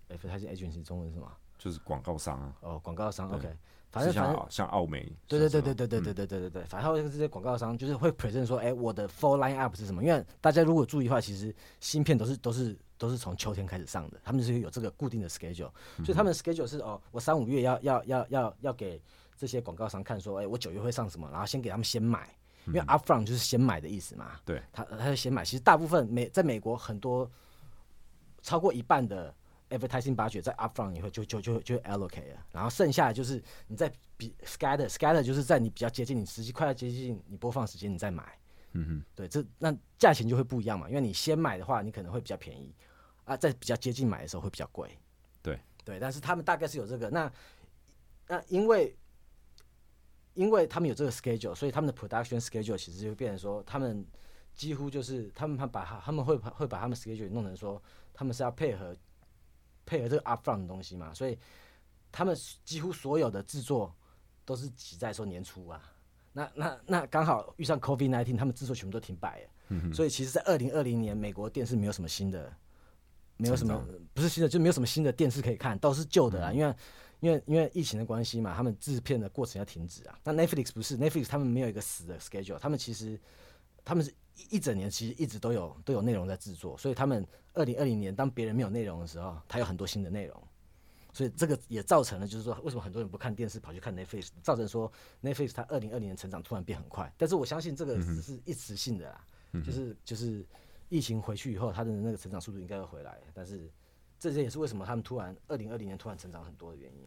advertising agency 中文是什么？就是广告商啊，哦，广告商，OK，反正反正像像奥美，对对对对对对对嗯。对对对对，反正这些广告商就是会 present 说，哎、我的 full line up 是什么？因为大家如果注意的话，其实芯片都是都是都是从秋天开始上的，他们是有这个固定的 schedule，所以他们的 schedule 是哦，我三五月要要要要要给这些广告商看说，哎、我九月会上什么，然后先给他们先买，因为 upfront 就是先买的意思嘛，对，他他就先买。其实大部分美在美国很多超过一半的 advertising budget 在 upfront 以后就就就就 allocate 了，然后剩下的就是你在比 scatter scatter 就是在你比较接近你实际快要接近你播放时间你再买，嗯哼，对，这那价钱就会不一样嘛，因为你先买的话你可能会比较便宜啊，在比较接近买的时候会比较贵，对对，但是他们大概是有这个那那因为。因为他们有这个 schedule，所以他们的 production schedule 其实就变成说，他们几乎就是他们把他们会把会把他们 schedule 弄成说，他们是要配合配合这个 upfront 的东西嘛，所以他们几乎所有的制作都是挤在说年初啊。那那那刚好遇上 COVID nineteen，他们制作全部都停摆了，所以其实，在二零二零年，美国电视没有什么新的，没有什么不是新的，就没有什么新的电视可以看，都是旧的啦，因为。因为因为疫情的关系嘛，他们制片的过程要停止啊。那 Netflix 不是 Netflix，他们没有一个死的 schedule，他们其实他们是一一整年其实一直都有都有内容在制作，所以他们二零二零年当别人没有内容的时候，他有很多新的内容，所以这个也造成了就是说为什么很多人不看电视跑去看 Netflix，造成说 Netflix 它二零二零年成长突然变很快，但是我相信这个只是一时性的啦，就是就是疫情回去以后，它的那个成长速度应该会回来，但是这些也是为什么他们突然二零二零年突然成长很多的原因。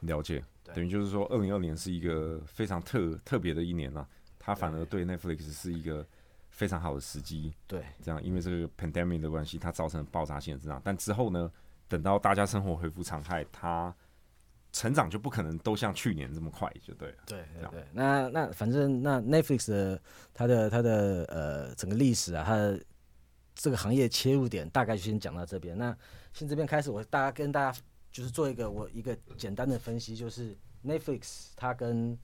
了解，等于就是说，二零二年是一个非常特特别的一年啊，它反而对 Netflix 是一个非常好的时机。对，这样，因为这个 pandemic 的关系，它造成爆炸性的增长。但之后呢，等到大家生活恢复常态，它成长就不可能都像去年这么快，就对了。对对对，那那反正那 Netflix 的它的它的呃整个历史啊，它的这个行业切入点大概就先讲到这边。那先这边开始，我大家跟大家就是做一个我一个简单的分析，就是 Netflix 它跟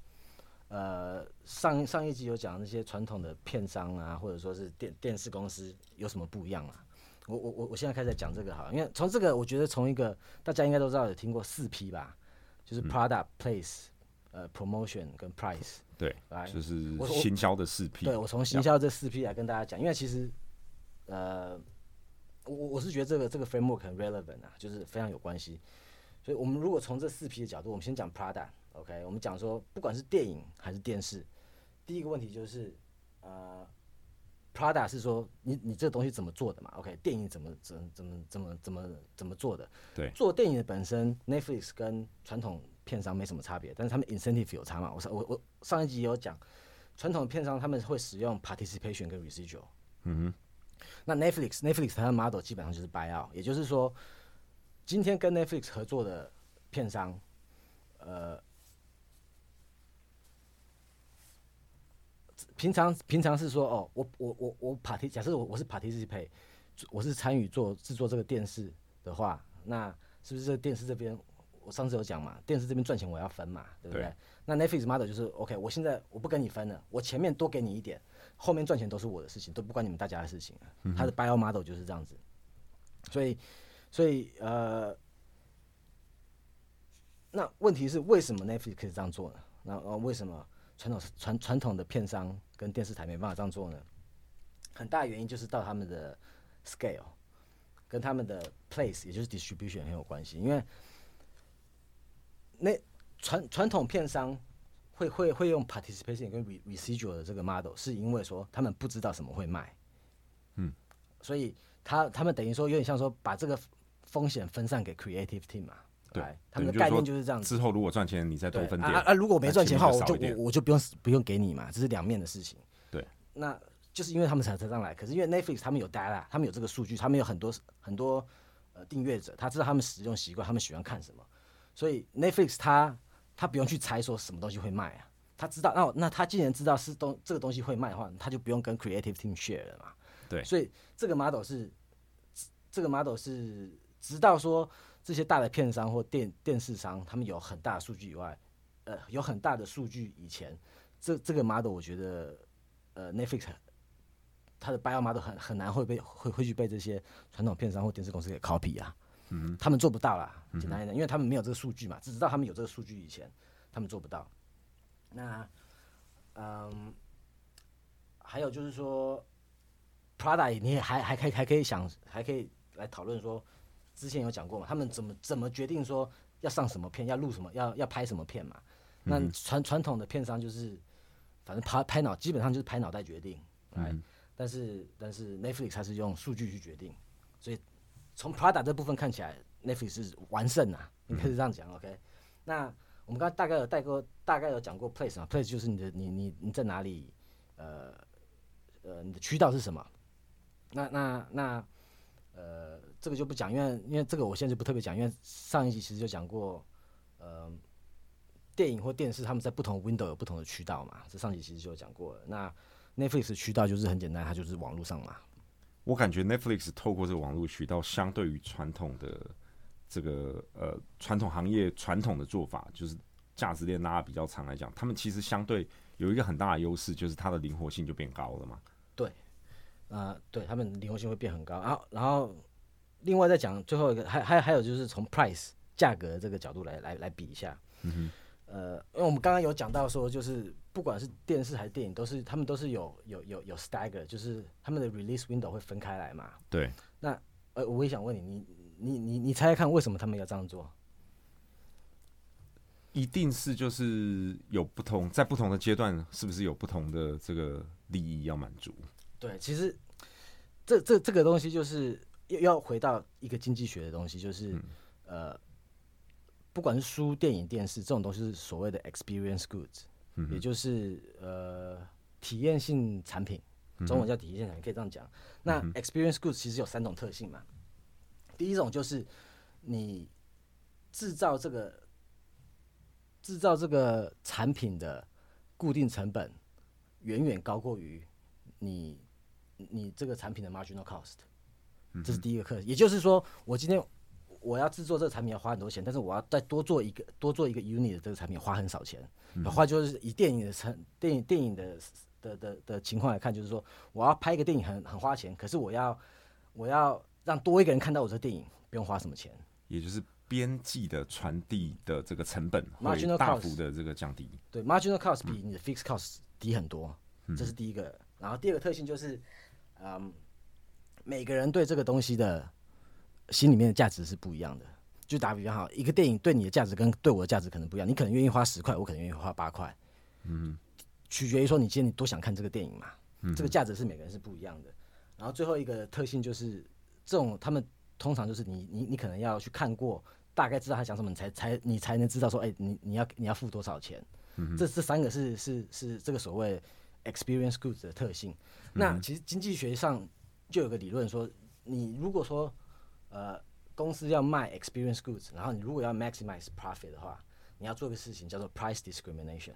呃上上一集有讲那些传统的片商啊，或者说是电电视公司有什么不一样啊？我我我我现在开始讲这个好了，因为从这个我觉得从一个大家应该都知道有听过四 P 吧，就是 Product、Place、呃 Promotion 跟 Price。对，来就是行销的四 P。对我从行销这四 P 来跟大家讲，因为其实呃，我我我是觉得这个这个 framework 很 relevant 啊，就是非常有关系。所以我们如果从这四 P 的角度，我们先讲 Prada，OK，、我们讲说不管是电影还是电视，第一个问题就是呃，Prada 是说你你这个东西怎么做的嘛？OK，电影怎么怎么怎么怎么怎么怎么做的？对做电影的本身，Netflix 跟传统片商没什么差别，但是他们 incentive 有差嘛？我上我我上一集也有讲，传统片商他们会使用 participation 跟 residual。嗯那 Netflix Netflix 它的 model 基本上就是 buy out，也就是说，今天跟 Netflix 合作的片商，呃，平常平常是说哦，我我我我 party，假设我我是 participate，我是参与做制作这个电视的话，那是不是这个电视这边，我上次有讲嘛，电视这边赚钱我要分嘛，对不对？对那 Netflix model 就是 OK，我现在我不跟你分了，我前面多给你一点，后面赚钱都是我的事情，都不关你们大家的事情啊。他的 buy out model 就是这样子，所以所以呃，那问题是为什么 Netflix 可以这样做呢？那呃为什么传统传传统的片商跟电视台没办法这样做呢？很大原因就是到他们的 scale 跟他们的 place，也就是 distribution 很有关系。因为那传传统片商会会会用 participation 跟 re residual 的这个 model，是因为说他们不知道什么会卖，嗯，所以他他们等于说有点像说把这个风险分散给 creative team 嘛，对，他们的概念就是这样子。之后如果赚钱，你再多分点。啊啊啊！如果没赚钱的话，我就我我就不用不用给你嘛，这是两面的事情。对，那就是因为他们才才上来，可是因为 Netflix 他们有 data，他们有这个数据，他们有很多很多呃订阅者，他知道他们使用习惯，他们喜欢看什么，所以 Netflix 他他不用去猜说什么东西会卖啊，他知道那那他既然知道是东这个东西会卖的话，他就不用跟 creative team share 了嘛。对所以这个 model 是这个 model 是直到说这些大的片商或电电视商，他们有很大的数据以外，呃，有很大的数据以前，这这个 model 我觉得，呃，Netflix 它的 bio model 很很难会被会会去被这些传统片商或电视公司给 copy 啊。嗯，他们做不到啦，简单一点，因为他们没有这个数据嘛，只知道他们有这个数据以前，他们做不到。那，嗯，还有就是说，Prada 你也还还可以还可以想还可以来讨论说，之前有讲过嘛，他们怎么怎么决定说要上什么片，要录什么，要要拍什么片嘛？那传传统的片商就是，反正拍拍脑基本上就是拍脑袋决定，哎，但是但是 Netflix 它是用数据去决定，所以。从 Prada 这部分看起来，Netflix 是完胜啊，你可以这样讲，OK？那我们刚才大概有带过，大概有讲过 place 啊，place 就是你的你你你在哪里，呃呃，你的渠道是什么？那那那呃，这个就不讲，因为因为这个我现在就不特别讲，因为上一集其实就讲过，呃，电影或电视他们在不同 window 有不同的渠道嘛，这上集其实就有讲过了。那 Netflix 渠道就是很简单，它就是网络上嘛。我感觉 Netflix 透过这个网络渠道，相对于传统的这个呃传统行业传统的做法，就是价值链拉比较长来讲，他们其实相对有一个很大的优势，就是它的灵活性就变高了嘛。对，啊，对他们灵活性会变很高。然后，然后另外再讲最后一个，还还还有就是从 price 价格这个角度来来来比一下。嗯哼。呃，因为我们刚刚有讲到说，就是不管是电视还是电影，都是他们都是有有有有 stagger，就是他们的 release window 会分开来嘛。对。那呃，我也想问你，你你你你猜猜看，为什么他们要这样做？一定是就是有不同，在不同的阶段，是不是有不同的这个利益要满足？对，其实这这这个东西就是要要回到一个经济学的东西，就是呃。不管是书、电影、电视这种东西，是所谓的 experience goods，也就是呃体验性产品，中文叫体验性产品，可以这样讲。那 experience goods 其实有三种特性嘛。第一种就是你制造这个制造这个产品的固定成本远远高过于你你这个产品的 marginal cost，这是第一个课。也就是说，我今天。我要制作这个产品要花很多钱，但是我要再多做一个多做一个 unit 的这个产品花很少钱。话就是以电影的成电影电影的的的的情况来看，就是说我要拍一个电影很很花钱，可是我要我要让多一个人看到我这电影，不用花什么钱。也就是边际的传递的这个成本会大幅的这个降低。对，marginal cost 比你的 fixed cost 低很多，这是第一个。然后第二个特性就是，嗯，每个人对这个东西的。心里面的价值是不一样的。就打比方好，一个电影对你的价值跟对我的价值可能不一样。你可能愿意花十块，我可能愿意花八块。嗯，取决于说你今天你多想看这个电影嘛。嗯，这个价值是每个人是不一样的。然后最后一个特性就是，这种他们通常就是你你你可能要去看过，大概知道他讲什么，你才才你才能知道说，哎，你你要你要付多少钱。嗯，这这三个是是是这个所谓 experience goods 的特性。那其实经济学上就有个理论说，你如果说呃，公司要卖 experience goods，然后你如果要 maximize profit 的话，你要做个事情叫做 price discrimination，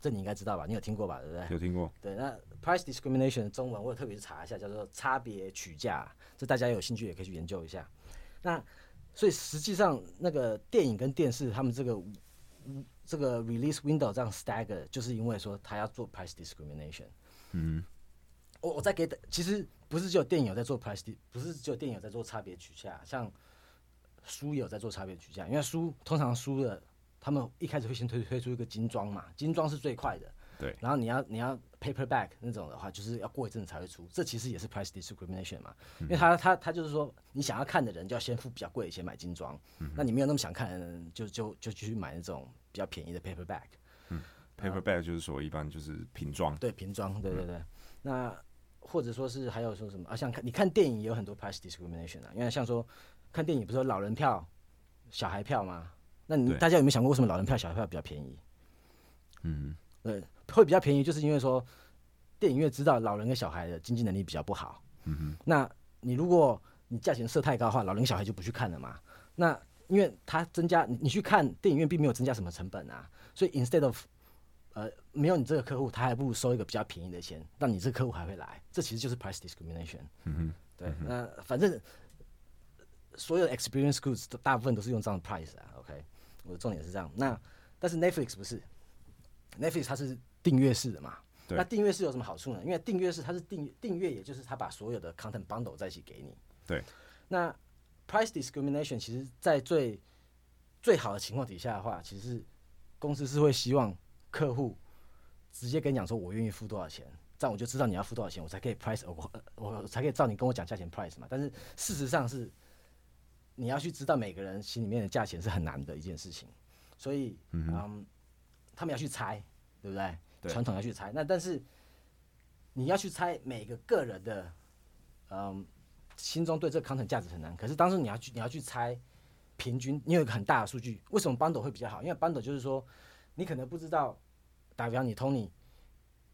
这你应该知道吧？你有听过吧？对不对？有听过。对，那 price discrimination 的中文我有特别去查一下，叫做差别取价，这大家有兴趣也可以去研究一下。那所以实际上那个电影跟电视他们这个这个 release window 这样 stagger，就是因为说他要做 price discrimination。嗯。我我再给的，其实不是只有电影有在做 price，不是只有电影有在做差别取价，像书也有在做差别取价。因为书通常书的，他们一开始会先推推出一个精装嘛，精装是最快的。对。然后你要你要 paperback 那种的话，就是要过一阵子才会出。这其实也是 price discrimination 嘛，因为他他他就是说，你想要看的人就要先付比较贵的钱买精装，那你没有那么想看的人，就就就去买那种比较便宜的 paperback。嗯，paperback 就是说一般就是瓶装。对，瓶装，对对对。那或者说是还有说什么啊？像看你看电影也有很多 price discrimination 啊，因为像说看电影不是有老人票、小孩票吗？那你大家有没有想过为什么老人票、小孩票比较便宜？嗯，呃，会比较便宜，就是因为说电影院知道老人跟小孩的经济能力比较不好。嗯哼，那你如果你价钱设太高的话，老人小孩就不去看了嘛。那因为它增加你你去看电影院并没有增加什么成本啊，所以 instead of 呃，没有你这个客户，他还不如收一个比较便宜的钱，那你这个客户还会来。这其实就是 price discrimination。嗯哼，对。那反正所有的 experience goods 都大部分都是用这样的 price 啊，OK，我的重点是这样。那但是 Netflix 不是，Netflix 它是订阅式的嘛？对那订阅式有什么好处呢？因为订阅式它是订订阅，也就是它把所有的 content bundle 在一起给你。对。那 price discrimination 其实，在最最好的情况底下的话，其实公司是会希望客户直接跟你讲说，我愿意付多少钱，这样我就知道你要付多少钱，我才可以 price 我我我才可以照你跟我讲价钱 price 嘛。但是事实上是你要去知道每个人心里面的价钱是很难的一件事情，所以嗯他们要去猜，对不对？对传统要去猜，那但是你要去猜每个个人的嗯心中对这个 content 价值很难，可是当时你要去你要去猜平均，你有一个很大的数据，为什么 bundle 会比较好？因为 bundle 就是说你可能不知道，打比方你 Tony，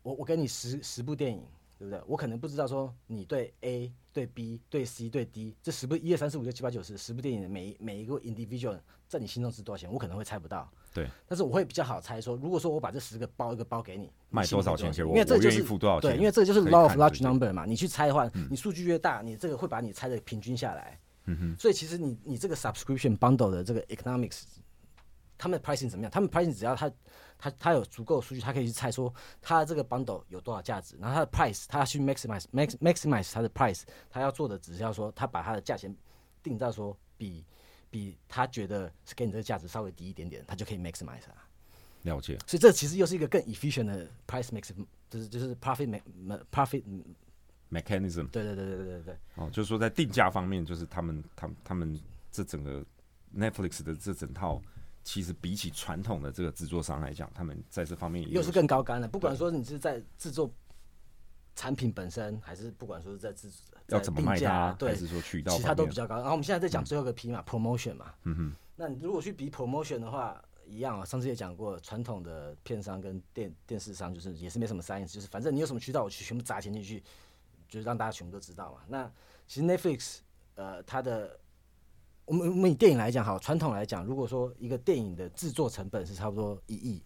我我给你十十部电影，对不对？我可能不知道说你对 A 对 B 对 C 对 D 这十部一二三四五六七八九十十部电影的每一每一个 individual 在你心中值多少钱，我可能会猜不到。对，但是我会比较好猜说，如果说我把这十个包一个包给你，卖多少钱给我因为这就是付多少钱对，因为这个就是 law of 看 large number 嘛，你去猜的话，你数据越大，你这个会把你猜的平均下来。嗯哼，所以其实你你这个 subscription bundle 的这个 economics，他们的 pricing 怎么样？他们 pricing 只要他他他有足够的数据，他可以去猜说他的这个 bundle 有多少价值，然后他的 price 他要去 maximize max maximize 他的 price，他要做的只是要说他把他的价钱定到说比比他觉得是给你这个价值稍微低一点点，他就可以 maximize 啊。了解。所以这其实又是一个更 efficient 的 price max，就是就是 profit mechanism 对对对对对对对。哦，就是说在定价方面，就是他们他们他们这整个 Netflix 的这整套，其实比起传统的这个制作商来讲，他们在这方面又是更高干了。不管说你是在制作产品本身，还是不管说是在制要怎么卖它，还对，是说渠道其他都比较高。然后我们现在在讲最后一个 P 嘛、p r o m o t i o n 嘛。嗯哼。那你如果去比 promotion 的话，一样啊。上次也讲过，传统的片商跟电电视商就是也是没什么 science，就是反正你有什么渠道，我去全部砸钱进去，就是让大家全部都知道嘛。那其实 Netflix 呃，它的我们我们以电影来讲，好，传统来讲，如果说一个电影的制作成本是差不多一亿，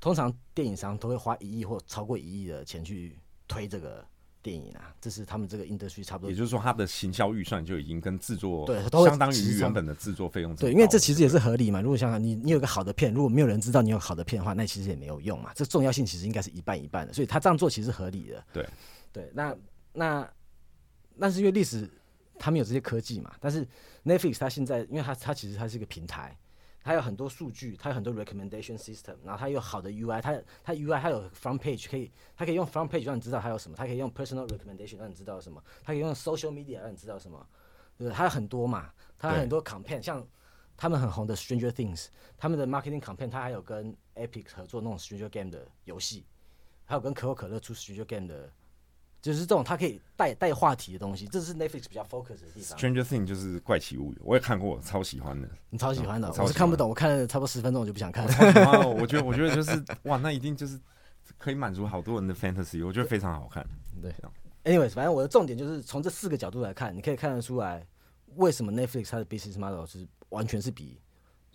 通常电影商都会花一亿或超过一亿的钱去推这个电影啊，这是他们这个 industry 差不多也就是说，它的行销预算就已经跟制作对相当于原本的制作费用对，因为这其实也是合理嘛。如果想想你你有个好的片，如果没有人知道你有好的片的话，那其实也没有用嘛。这重要性其实应该是一半一半的，所以他这样做其实是合理的。对对，那那那是因为历史他们有这些科技嘛，但是 Netflix 它现在因为它它其实它是一个平台。它有很多数据，它有很多 recommendation system，然后它有好的 UI，它它 UI 它有 front page 可以，它可以用 front page 让你知道它有什么，它可以用 personal recommendation 让你知道什么，它可以用 social media 让你知道什么，对？它有很多嘛，它有很多 campaign，像他们很红的 Stranger Things，他们的 marketing campaign，它还有跟 Epic 合作那种 Stranger Game 的游戏，还有跟可口可乐出 Stranger Game 的，就是这种它可以带带话题的东西，这是 Netflix 比较 focus 的地方。Stranger Thing 就是怪奇物语，我也看过，超喜欢的。你超喜欢的，嗯我是看不懂，我看了差不多十分钟我就不想看了。我觉得我觉得就是哇，那一定就是可以满足好多人的 fantasy，我觉得非常好看。对，anyways，反正我的重点就是从这四个角度来看，你可以看得出来为什么 Netflix 它的 business model 是完全是比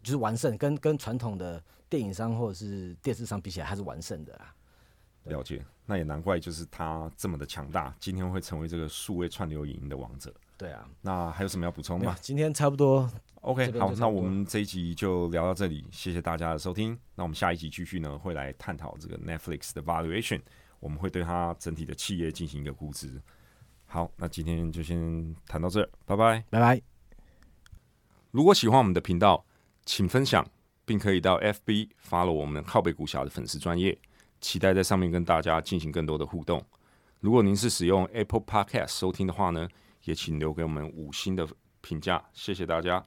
就是完胜，跟跟传统的电影商或者是电视商比起来，它是完胜的啦。了解，那也难怪就是他这么的强大，今天会成为这个数位串流影音的王者。对啊，那还有什么要补充吗？今天差不多，OK，好，那我们这一集就聊到这里，谢谢大家的收听。那我们下一集继续呢，会来探讨这个 Netflix 的 valuation，我们会对它整体的企业进行一个估值。好，那今天就先谈到这儿，拜拜。拜拜。如果喜欢我们的频道，请分享，并可以到 FB follow 我们靠背股侠的粉丝专业，期待在上面跟大家进行更多的互动。如果您是使用 Apple Podcast 收听的话呢，也请留给我们五星的评价，谢谢大家。